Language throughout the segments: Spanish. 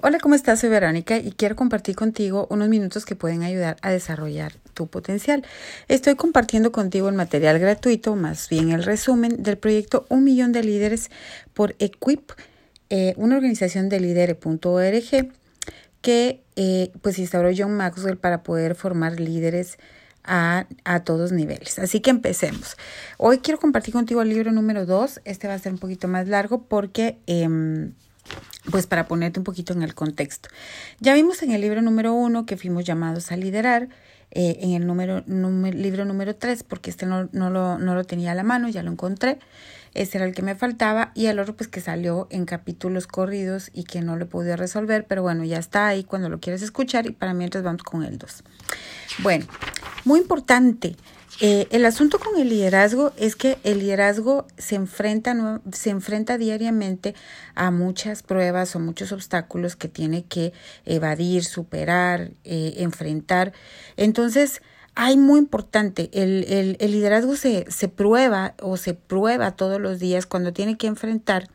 Hola, ¿cómo estás? Soy Verónica y quiero compartir contigo unos minutos que pueden ayudar a desarrollar tu potencial. Estoy compartiendo contigo el material gratuito, más bien el resumen del proyecto Un Millón de Líderes por Equip, eh, una organización de líderes.org que eh, pues instauró John Maxwell para poder formar líderes a, a, todos niveles. Así que empecemos. Hoy quiero compartir contigo el libro número 2. Este va a ser un poquito más largo porque... Eh, pues para ponerte un poquito en el contexto. Ya vimos en el libro número uno que fuimos llamados a liderar, eh, en el número, libro número tres, porque este no, no, lo, no lo tenía a la mano, ya lo encontré, este era el que me faltaba, y el otro pues que salió en capítulos corridos y que no lo pude resolver, pero bueno, ya está ahí cuando lo quieres escuchar y para mientras vamos con el 2. Bueno, muy importante, eh, el asunto con el liderazgo es que el liderazgo se enfrenta, se enfrenta diariamente a muchas pruebas o muchos obstáculos que tiene que evadir, superar, eh, enfrentar. Entonces, hay muy importante, el, el, el liderazgo se, se prueba o se prueba todos los días cuando tiene que enfrentar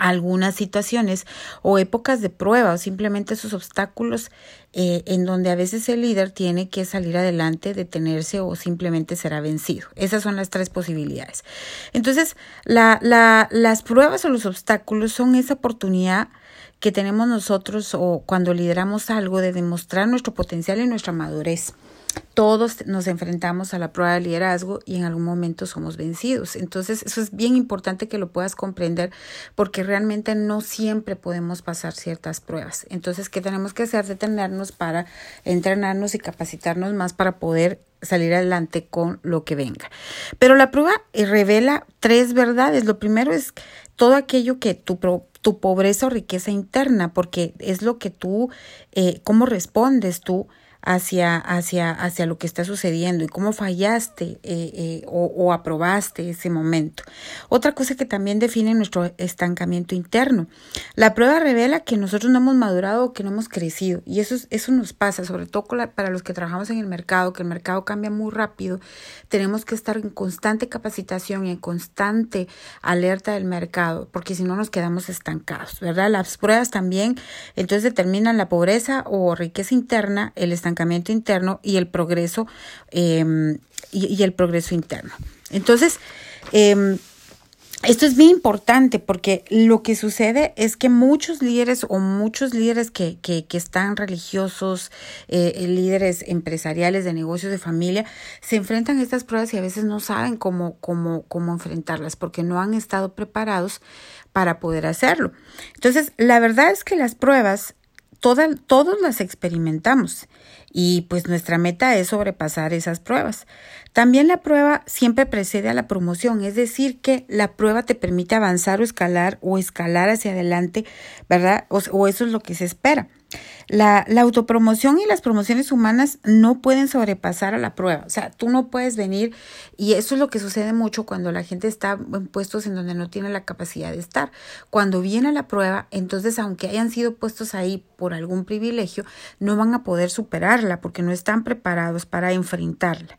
algunas situaciones o épocas de prueba o simplemente esos obstáculos eh, en donde a veces el líder tiene que salir adelante, detenerse o simplemente será vencido. Esas son las tres posibilidades. Entonces, la, la, las pruebas o los obstáculos son esa oportunidad que tenemos nosotros o cuando lideramos algo de demostrar nuestro potencial y nuestra madurez. Todos nos enfrentamos a la prueba de liderazgo y en algún momento somos vencidos. Entonces, eso es bien importante que lo puedas comprender porque realmente no siempre podemos pasar ciertas pruebas. Entonces, ¿qué tenemos que hacer? Detenernos para entrenarnos y capacitarnos más para poder salir adelante con lo que venga. Pero la prueba revela tres verdades. Lo primero es todo aquello que tu, tu pobreza o riqueza interna, porque es lo que tú, eh, cómo respondes tú hacia, hacia, hacia lo que está sucediendo y cómo fallaste eh, eh, o, o, aprobaste ese momento. Otra cosa que también define nuestro estancamiento interno. La prueba revela que nosotros no hemos madurado o que no hemos crecido y eso, eso nos pasa, sobre todo para los que trabajamos en el mercado, que el mercado cambia muy rápido. Tenemos que estar en constante capacitación y en constante alerta del mercado porque si no nos quedamos estancados, ¿verdad? Las pruebas también entonces determinan la pobreza o riqueza interna, el estancamiento estancamiento interno y el progreso eh, y, el progreso interno. Entonces, eh, esto es bien importante porque lo que sucede es que muchos líderes o muchos líderes que, que, están religiosos, eh, líderes empresariales de negocios de familia, se enfrentan a estas pruebas y a veces no saben cómo, cómo, cómo enfrentarlas porque no han estado preparados para poder hacerlo. Entonces, la verdad es que las pruebas todas, todos las experimentamos y pues nuestra meta es sobrepasar esas pruebas. También la prueba siempre precede a la promoción, es decir, que la prueba te permite avanzar o escalar o escalar hacia adelante, ¿verdad? O, o eso es lo que se espera. La, la, autopromoción y las promociones humanas no pueden sobrepasar a la prueba. O sea, tú no puedes venir y eso es lo que sucede mucho cuando la gente está en puestos en donde no tiene la capacidad de estar. Cuando viene la prueba, entonces aunque hayan sido puestos ahí por algún privilegio, no van a poder superarla porque no están preparados para enfrentarla.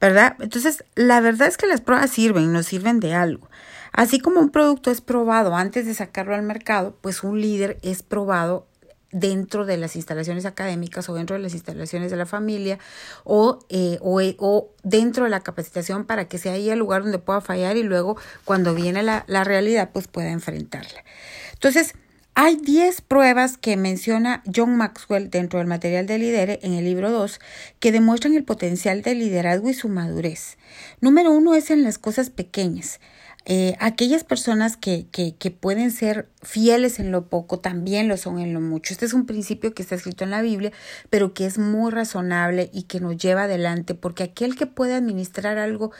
¿Verdad? Entonces, la verdad es que las pruebas sirven, nos sirven de algo. Así como un producto es probado antes de sacarlo al mercado, pues un líder es probado dentro de las instalaciones académicas o dentro de las instalaciones de la familia o, eh, o, o, dentro de la capacitación para que sea ahí el lugar donde pueda fallar y luego cuando viene la, la realidad pues pueda enfrentarla. Entonces, hay 10 pruebas que menciona John Maxwell dentro del material de Lidere en el libro 2 que demuestran el potencial del liderazgo y su madurez. Número uno es en las cosas pequeñas. Eh, aquellas personas que, que, pueden ser fieles en lo poco también lo son en lo mucho. Este es un principio que está escrito en la Biblia, pero que es muy razonable y que nos lleva adelante, porque aquel que puede administrar algo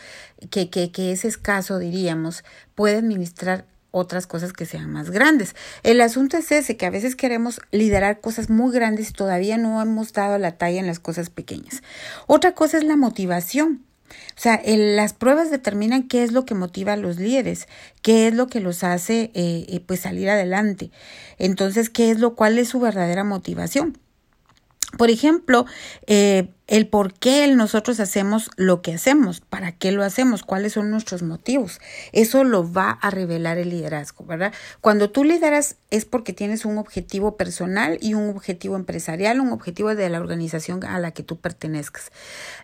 que, que, que es escaso, diríamos, puede administrar otras cosas que sean más grandes. El asunto es ese, que a veces queremos liderar cosas muy grandes y todavía no hemos dado la talla en las cosas pequeñas. Otra cosa es la motivación. O sea, las pruebas determinan qué es lo que motiva a los líderes, qué es lo que los hace eh, eh, pues salir adelante. Entonces, ¿qué es lo cual es su verdadera motivación? Por ejemplo, eh, el por qué nosotros hacemos lo que hacemos, para qué lo hacemos, cuáles son nuestros motivos. Eso lo va a revelar el liderazgo, ¿verdad? Cuando tú lideras es porque tienes un objetivo personal y un objetivo empresarial, un objetivo de la organización a la que tú pertenezcas.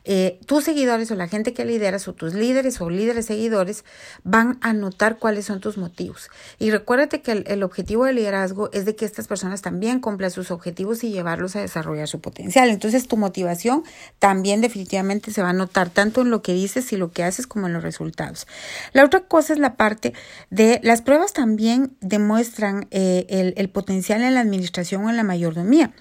Eh, tus seguidores o la gente que lideras o tus líderes o líderes seguidores van a notar cuáles son tus motivos. Y recuérdate que el, el objetivo del liderazgo es de que estas personas también cumplan sus objetivos y llevarlos a desarrollar su potencial. Entonces tu motivación también definitivamente se va a notar tanto en lo que dices y lo que haces como en los resultados. La otra cosa es la parte de las pruebas también demuestran eh, el, el, potencial en la administración o en la mayordomía.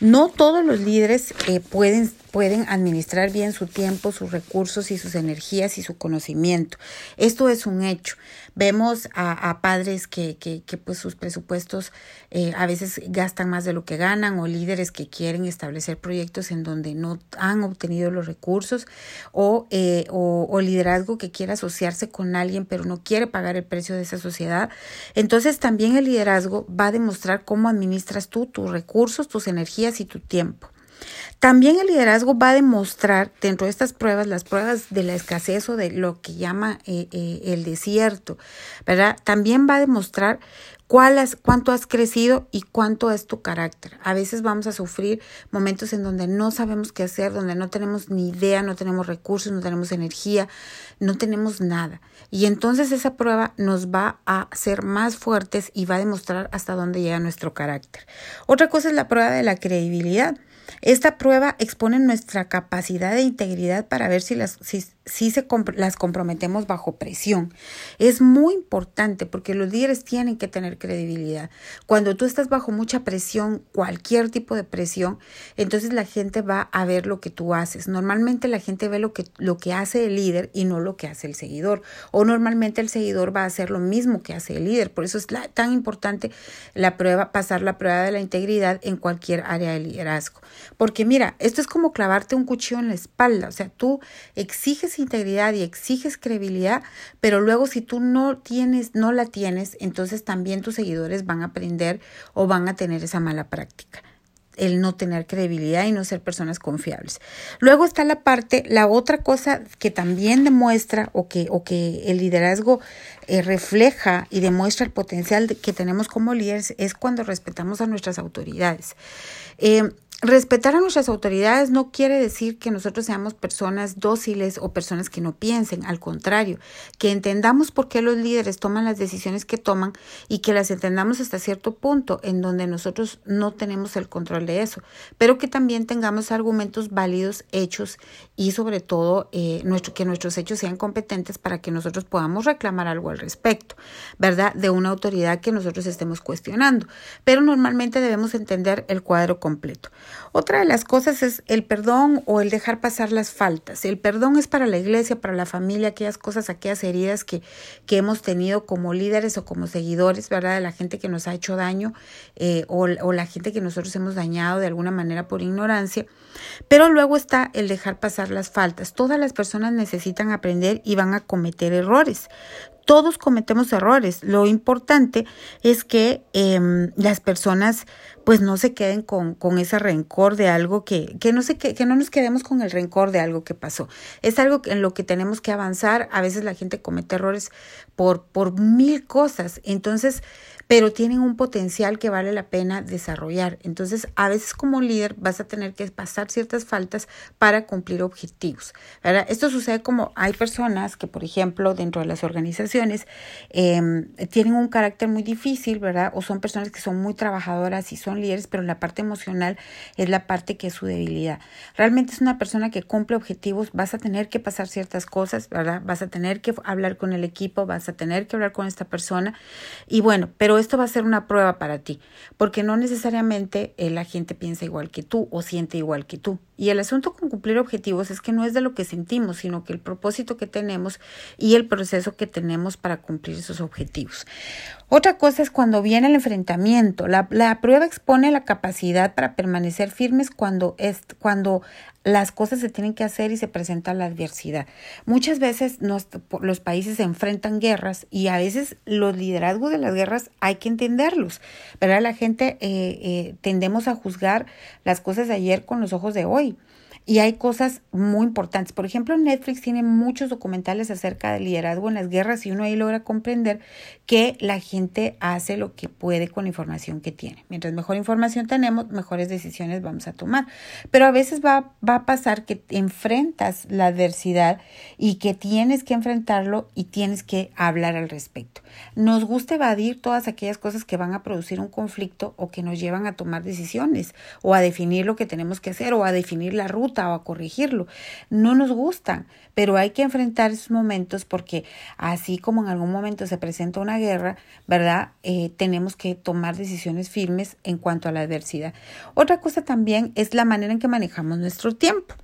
No todos los líderes eh, pueden pueden administrar bien su tiempo, sus recursos y sus energías y su conocimiento. Esto es un hecho. Vemos a, padres que, que, que, pues sus presupuestos eh, a veces gastan más de lo que ganan o líderes que quieren establecer proyectos en donde no han obtenido los recursos o, eh, o, liderazgo que quiere asociarse con alguien pero no quiere pagar el precio de esa sociedad. Entonces también el liderazgo va a demostrar cómo administras tú tus recursos, tus energías y tu tiempo. También el liderazgo va a demostrar dentro de estas pruebas, las pruebas de la escasez o de lo que llama eh, eh, el desierto, ¿verdad? También va a demostrar cuál cuánto has crecido y cuánto es tu carácter. A veces vamos a sufrir momentos en donde no sabemos qué hacer, donde no tenemos ni idea, no tenemos recursos, no tenemos energía, no tenemos nada. Y entonces esa prueba nos va a hacer más fuertes y va a demostrar hasta dónde llega nuestro carácter. Otra cosa es la prueba de la credibilidad. Esta prueba expone nuestra capacidad de integridad para ver si las, si se las comprometemos bajo presión. Es muy importante porque los líderes tienen que tener credibilidad. Cuando tú estás bajo mucha presión, cualquier tipo de presión, entonces la gente va a ver lo que tú haces. Normalmente la gente ve lo que, lo que hace el líder y no lo que hace el seguidor. O normalmente el seguidor va a hacer lo mismo que hace el líder. Por eso es tan importante la prueba, pasar la prueba de la integridad en cualquier área de liderazgo. Porque mira, esto es como clavarte un cuchillo en la espalda. O sea, tú exiges integridad y exiges credibilidad, pero luego si tú no tienes, no la tienes, entonces también tus seguidores van a aprender o van a tener esa mala práctica el no tener credibilidad y no ser personas confiables. Luego está la parte, la otra cosa que también demuestra o que, o que el liderazgo eh, refleja y demuestra el potencial que tenemos como líderes es cuando respetamos a nuestras autoridades. Eh, Respetar a nuestras autoridades no quiere decir que nosotros seamos personas dóciles o personas que no piensen, al contrario, que entendamos por qué los líderes toman las decisiones que toman y que las entendamos hasta cierto punto en donde nosotros no tenemos el control de eso, pero que también tengamos argumentos válidos, hechos y sobre todo eh, nuestro, que nuestros hechos sean competentes para que nosotros podamos reclamar algo al respecto, ¿verdad? De una autoridad que nosotros estemos cuestionando. Pero normalmente debemos entender el cuadro completo. Otra de las cosas es el perdón o el dejar pasar las faltas. El perdón es para la iglesia, para la familia, aquellas cosas, aquellas heridas que, que hemos tenido como líderes o como seguidores, ¿verdad? De la gente que nos ha hecho daño eh, o, o la gente que nosotros hemos dañado de alguna manera por ignorancia. Pero luego está el dejar pasar las faltas. Todas las personas necesitan aprender y van a cometer errores. Todos cometemos errores. Lo importante es que eh, las personas pues no se queden con, con ese rencor de algo que, que no que, que no nos quedemos con el rencor de algo que pasó. Es algo en lo que tenemos que avanzar. A veces la gente comete errores por, por mil cosas. Entonces, pero tienen un potencial que vale la pena desarrollar. Entonces, a veces como líder vas a tener que pasar ciertas faltas para cumplir objetivos. ¿verdad? Esto sucede como hay personas que, por ejemplo, dentro de las organizaciones eh, tienen un carácter muy difícil, ¿verdad? O son personas que son muy trabajadoras y son líderes, pero la parte emocional es la parte que es su debilidad. Realmente es una persona que cumple objetivos, vas a tener que pasar ciertas cosas, ¿verdad? Vas a tener que hablar con el equipo, vas a tener que hablar con esta persona. Y bueno, pero esto va a ser una prueba para ti, porque no necesariamente la gente piensa igual que tú o siente igual que tú. Y el asunto con cumplir objetivos es que no es de lo que sentimos, sino que el propósito que tenemos y el proceso que tenemos para cumplir esos objetivos. Otra cosa es cuando viene el enfrentamiento. La, la prueba expone la capacidad para permanecer firmes cuando, es, cuando las cosas se tienen que hacer y se presenta la adversidad. Muchas veces los países se enfrentan guerras y a veces los liderazgos de las guerras hay que entenderlos. ¿verdad? La gente eh, eh, tendemos a juzgar las cosas de ayer con los ojos de hoy. mãe, y hay cosas muy importantes. Por ejemplo, Netflix tiene muchos documentales acerca del liderazgo en las guerras y uno ahí logra comprender que la gente hace lo que puede con la información que tiene. Mientras mejor información tenemos, mejores decisiones vamos a tomar. Pero a veces va, va a pasar que enfrentas la adversidad y que tienes que enfrentarlo y tienes que hablar al respecto. Nos gusta evadir todas aquellas cosas que van a producir un conflicto o que nos llevan a tomar decisiones o a definir lo que tenemos que hacer o a definir la ruta a corregirlo. No nos gustan, pero hay que enfrentar esos momentos porque así como en algún momento se presenta una guerra, ¿verdad? Eh, tenemos que tomar decisiones firmes en cuanto a la adversidad. Otra cosa también es la manera en que manejamos nuestro tiempo.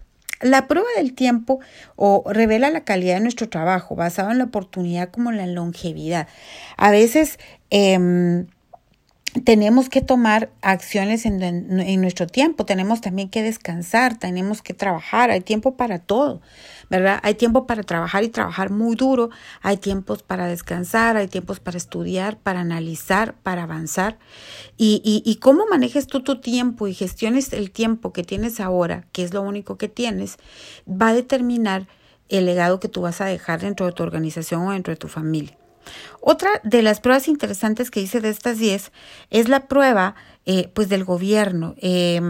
La prueba del tiempo o revela la calidad de nuestro trabajo basado en la oportunidad como en la longevidad. A veces em, tenemos que tomar acciones en, nuestro tiempo, tenemos también que descansar, tenemos que trabajar, hay tiempo para todo, ¿verdad? Hay tiempo para trabajar y trabajar muy duro, hay tiempos para descansar, hay tiempos para estudiar, para analizar, para avanzar. Y, y, y cómo manejes tú tu tiempo y gestiones el tiempo que tienes ahora, que es lo único que tienes, va a determinar el legado que tú vas a dejar dentro de tu organización o dentro de tu familia. Otra de las pruebas interesantes que hice de estas 10 es la prueba eh, pues del gobierno. Eh,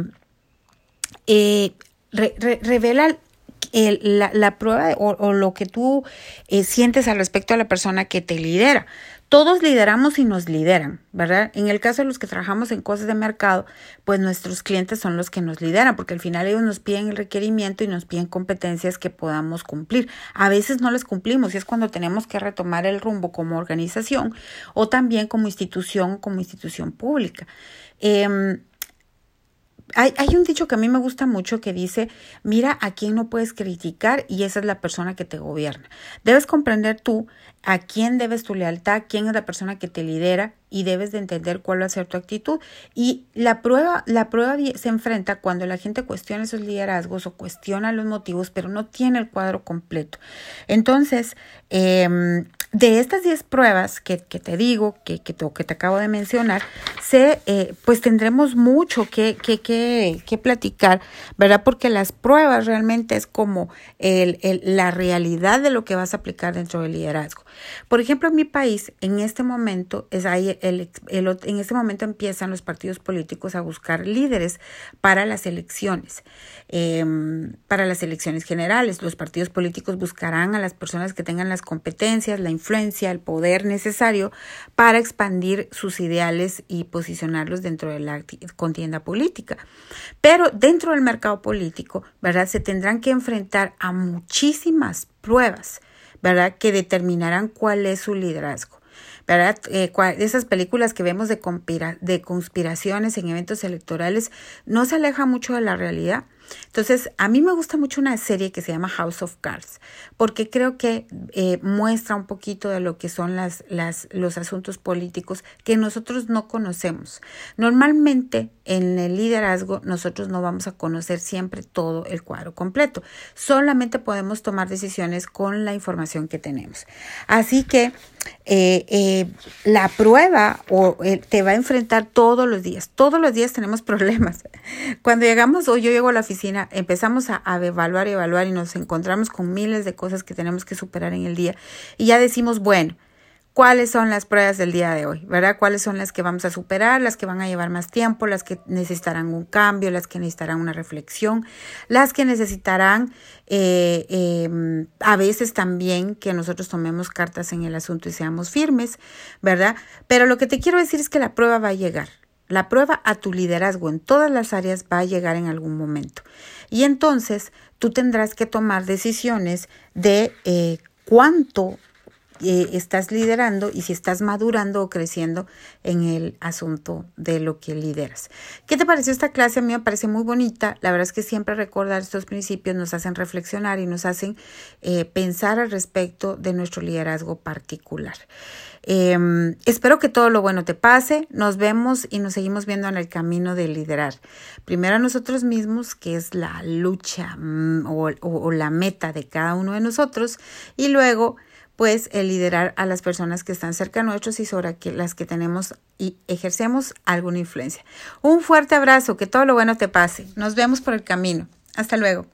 eh, revela la, la, prueba o, o, lo que tú sientes al respecto a la persona que te lidera. Todos lideramos y nos lideran, ¿verdad? En el caso de los que trabajamos en cosas de mercado, pues nuestros clientes son los que nos lideran, porque al final ellos nos piden el requerimiento y nos piden competencias que podamos cumplir. A veces no les cumplimos y es cuando tenemos que retomar el rumbo como organización o también como institución, como institución pública. Eh, hay, hay, un dicho que a mí me gusta mucho que dice, mira a quién no puedes criticar y esa es la persona que te gobierna. Debes comprender tú a quién debes tu lealtad, quién es la persona que te lidera y debes de entender cuál va a ser tu actitud. Y la prueba, la prueba se enfrenta cuando la gente cuestiona esos liderazgos o cuestiona los motivos, pero no tiene el cuadro completo. Entonces, eh, de estas 10 pruebas que, que, te digo, que, que, que, te acabo de mencionar, se, eh, pues tendremos mucho que, que, que, que, platicar, ¿verdad? Porque las pruebas realmente es como el, el, la realidad de lo que vas a aplicar dentro del liderazgo. Por ejemplo, en mi país, en este momento, es ahí el, en este momento empiezan los partidos políticos a buscar líderes para las elecciones, eh, para las elecciones generales. Los partidos políticos buscarán a las personas que tengan las competencias, la influencia, el poder necesario para expandir sus ideales y posicionarlos dentro de la contienda política. Pero dentro del mercado político, ¿verdad? Se tendrán que enfrentar a muchísimas pruebas, ¿verdad? Que determinarán cuál es su liderazgo. ¿verdad? Eh, esas películas que vemos de, de conspiraciones en eventos electorales no se aleja mucho de la realidad. Entonces, a mí me gusta mucho una serie que se llama House of Cards, porque creo que eh, muestra un poquito de lo que son las, las, los asuntos políticos que nosotros no conocemos. Normalmente en el liderazgo nosotros no vamos a conocer siempre todo el cuadro completo, solamente podemos tomar decisiones con la información que tenemos. Así que eh, eh, la prueba o eh, te va a enfrentar todos los días. Todos los días tenemos problemas. Cuando llegamos o yo llego a la oficina, empezamos a, a evaluar y evaluar y nos encontramos con miles de cosas que tenemos que superar en el día y ya decimos, bueno, cuáles son las pruebas del día de hoy, ¿verdad? Cuáles son las que vamos a superar, las que van a llevar más tiempo, las que necesitarán un cambio, las que necesitarán una reflexión, las que necesitarán eh, eh, a veces también que nosotros tomemos cartas en el asunto y seamos firmes, ¿verdad? Pero lo que te quiero decir es que la prueba va a llegar. La prueba a tu liderazgo en todas las áreas va a llegar en algún momento. Y entonces tú tendrás que tomar decisiones de eh, cuánto eh, estás liderando y si estás madurando o creciendo en el asunto de lo que lideras. ¿Qué te pareció esta clase? A mí me parece muy bonita. La verdad es que siempre recordar estos principios nos hacen reflexionar y nos hacen eh, pensar al respecto de nuestro liderazgo particular. Eh, espero que todo lo bueno te pase. Nos vemos y nos seguimos viendo en el camino de liderar. Primero a nosotros mismos, que es la lucha mm, o la meta de cada uno de nosotros, y luego pues el liderar a las personas que están cerca de nosotros y sobre las que tenemos y ejercemos alguna influencia. Un fuerte abrazo, que todo lo bueno te pase. Nos vemos por el camino. Hasta luego.